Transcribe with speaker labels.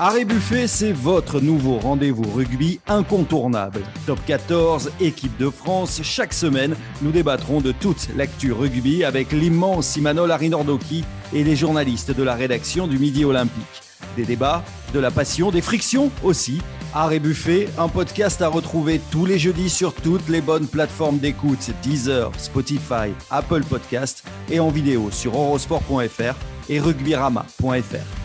Speaker 1: Arrêt Buffet, c'est votre nouveau rendez-vous rugby incontournable. Top 14, équipe de France, chaque semaine, nous débattrons de toute l'actu rugby avec l'immense Imanol Arinordoki et les journalistes de la rédaction du Midi Olympique. Des débats, de la passion, des frictions aussi. Arrêt Buffet, un podcast à retrouver tous les jeudis sur toutes les bonnes plateformes d'écoute, Deezer, Spotify, Apple Podcast et en vidéo sur eurosport.fr et rugbyrama.fr.